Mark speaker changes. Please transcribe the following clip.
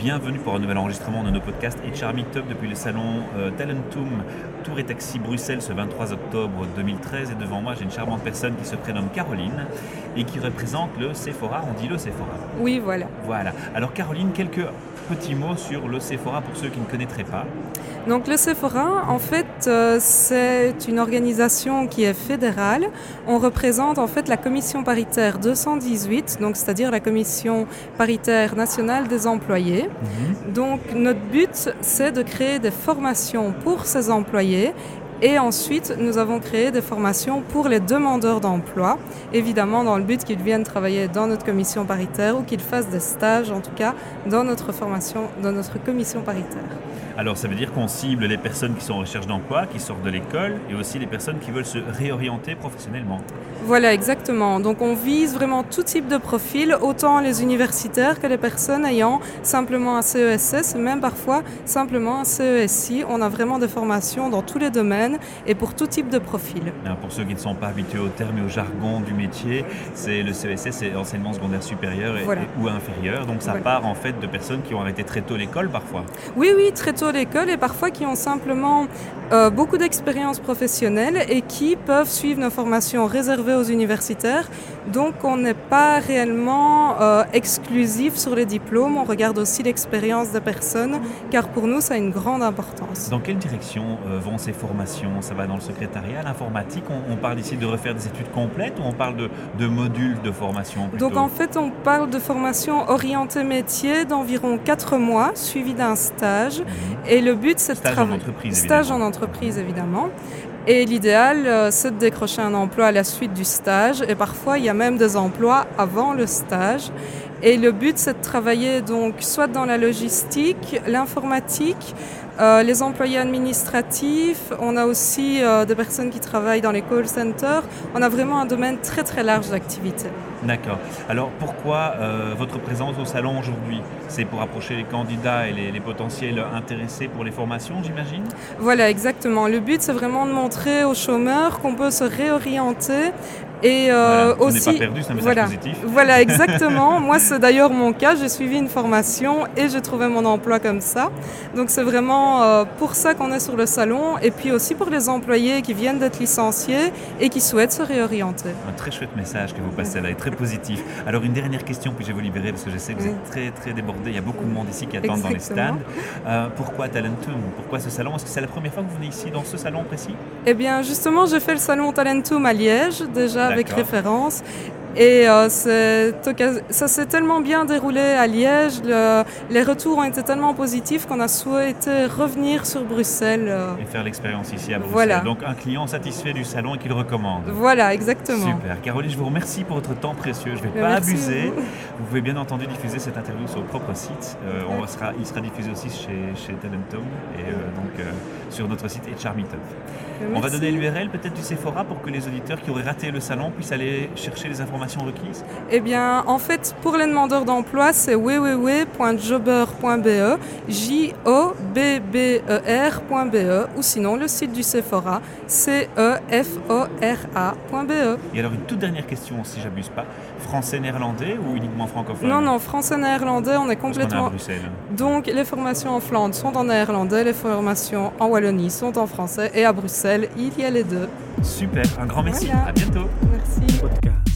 Speaker 1: Bienvenue pour un nouvel enregistrement de nos podcasts HR Meetup depuis le salon euh, Talentum Tour et Taxi Bruxelles ce 23 octobre 2013. Et devant moi, j'ai une charmante personne qui se prénomme Caroline et qui représente le Sephora. On dit le Sephora.
Speaker 2: Oui, voilà.
Speaker 1: Voilà. Alors Caroline, quelques petits mots sur le Sephora pour ceux qui ne connaîtraient pas.
Speaker 2: Donc le Sephora, en fait, euh, c'est une organisation qui est fédérale. On représente en fait la commission paritaire 218, donc c'est-à-dire la commission paritaire nationale des employés. Donc notre but, c'est de créer des formations pour ces employés. Et ensuite, nous avons créé des formations pour les demandeurs d'emploi, évidemment dans le but qu'ils viennent travailler dans notre commission paritaire ou qu'ils fassent des stages, en tout cas, dans notre formation, dans notre commission paritaire.
Speaker 1: Alors ça veut dire qu'on cible les personnes qui sont en recherche d'emploi, qui sortent de l'école, et aussi les personnes qui veulent se réorienter professionnellement.
Speaker 2: Voilà, exactement. Donc on vise vraiment tout type de profil, autant les universitaires que les personnes ayant simplement un CESS, même parfois simplement un CESI. On a vraiment des formations dans tous les domaines et pour tout type de profil.
Speaker 1: Alors, pour ceux qui ne sont pas habitués au terme et au jargon du métier, c'est le CESS, c'est enseignement secondaire supérieur et,
Speaker 2: Voilà.
Speaker 1: et- ou inférieur. Donc ça
Speaker 2: Voilà.
Speaker 1: part en fait de personnes qui ont arrêté très tôt l'école parfois.
Speaker 2: Oui, oui, très tôt l'école et parfois qui ont simplement euh, beaucoup d'expérience professionnelle et qui peuvent suivre nos formations réservées aux universitaires. Donc on n'est pas réellement euh, exclusif sur les diplômes, on regarde aussi l'expérience des personnes car pour nous ça a une grande importance.
Speaker 1: Dans quelle direction euh, vont ces formations? Ça va dans le secrétariat, l'informatique? On, on parle ici de refaire des études complètes ou on parle de, de modules de formation plutôt?
Speaker 2: Donc en fait, on parle de formation orientée métier d'environ 4 mois, suivi d'un stage. Et le but, c'est de
Speaker 1: Stage en
Speaker 2: travailler.
Speaker 1: entreprise,
Speaker 2: Stage en entreprise, évidemment. Et l'idéal, euh, c'est de décrocher un emploi à la suite du stage. Et parfois, il y a même des emplois avant le stage. Et le but, c'est de travailler donc soit dans la logistique, l'informatique, euh, les employés administratifs. On a aussi euh, des personnes qui travaillent dans les call centers. On a vraiment un domaine très très large d'activité.
Speaker 1: D'accord. Alors pourquoi euh, votre présence au salon aujourd'hui? C'est pour approcher les candidats et les, les potentiels intéressés pour les formations, j'imagine?
Speaker 2: Voilà, exactement. Le but, c'est vraiment de montrer aux chômeurs qu'on peut se réorienter et euh,
Speaker 1: Voilà,
Speaker 2: aussi.
Speaker 1: pas perdu, un
Speaker 2: voilà.
Speaker 1: positif.
Speaker 2: Voilà, exactement. Moi, c'est d'ailleurs mon cas. J'ai suivi une formation et j'ai trouvé mon emploi comme ça. Donc, c'est vraiment euh, pour ça qu'on est sur le salon et puis aussi pour les employés qui viennent d'être licenciés et qui souhaitent se réorienter.
Speaker 1: Un très chouette message que vous passez là, et très positif. Alors une dernière question, puis je vais vous libérer parce que je sais que vous êtes très très débordé. Il y a beaucoup de monde ici qui attendent dans les stands. Euh, pourquoi Talentum? Pourquoi ce salon? Est-ce que c'est la première fois que vous venez ici dans ce salon précis?
Speaker 2: Eh bien, justement, j'ai fait le salon Talentum à Liège, déjà avec référence. Et euh, ça s'est tellement bien déroulé à Liège, le- les retours ont été tellement positifs qu'on a souhaité revenir sur Bruxelles. euh.
Speaker 1: et faire l'expérience ici à Bruxelles.
Speaker 2: Voilà.
Speaker 1: Donc un client satisfait du salon et qui le recommande.
Speaker 2: Voilà, exactement.
Speaker 1: Super. Caroline, je vous remercie pour votre temps précieux. Je ne vais pas abuser.
Speaker 2: vous.
Speaker 1: Vous pouvez bien entendu diffuser cette interview sur le propre site. Euh, on sera, il sera diffusé aussi chez, chez Talentum et euh, donc sur notre site HR Meetup. On va donner l'URL peut-être du Sephora pour que les auditeurs qui auraient raté le salon puissent aller chercher les informations requises.
Speaker 2: Eh bien, en fait, pour les demandeurs d'emploi, c'est www.jobber.be, J-O-B-B-E-R.be, ou sinon le site du Sephora, E C-E-F-O-R-A.be.
Speaker 1: Et alors une toute dernière question, si j'abuse pas, français-néerlandais ou uniquement francophone?
Speaker 2: Non, non, français-néerlandais, on est
Speaker 1: est à
Speaker 2: complètement.
Speaker 1: Bruxelles.
Speaker 2: Donc, les formations en Flandre sont en néerlandais, les formations en Wallonie sont en français, et à Bruxelles, il y a les deux.
Speaker 1: Super, un grand merci.
Speaker 2: Voilà.
Speaker 1: À bientôt.
Speaker 2: Merci.
Speaker 3: Podcast.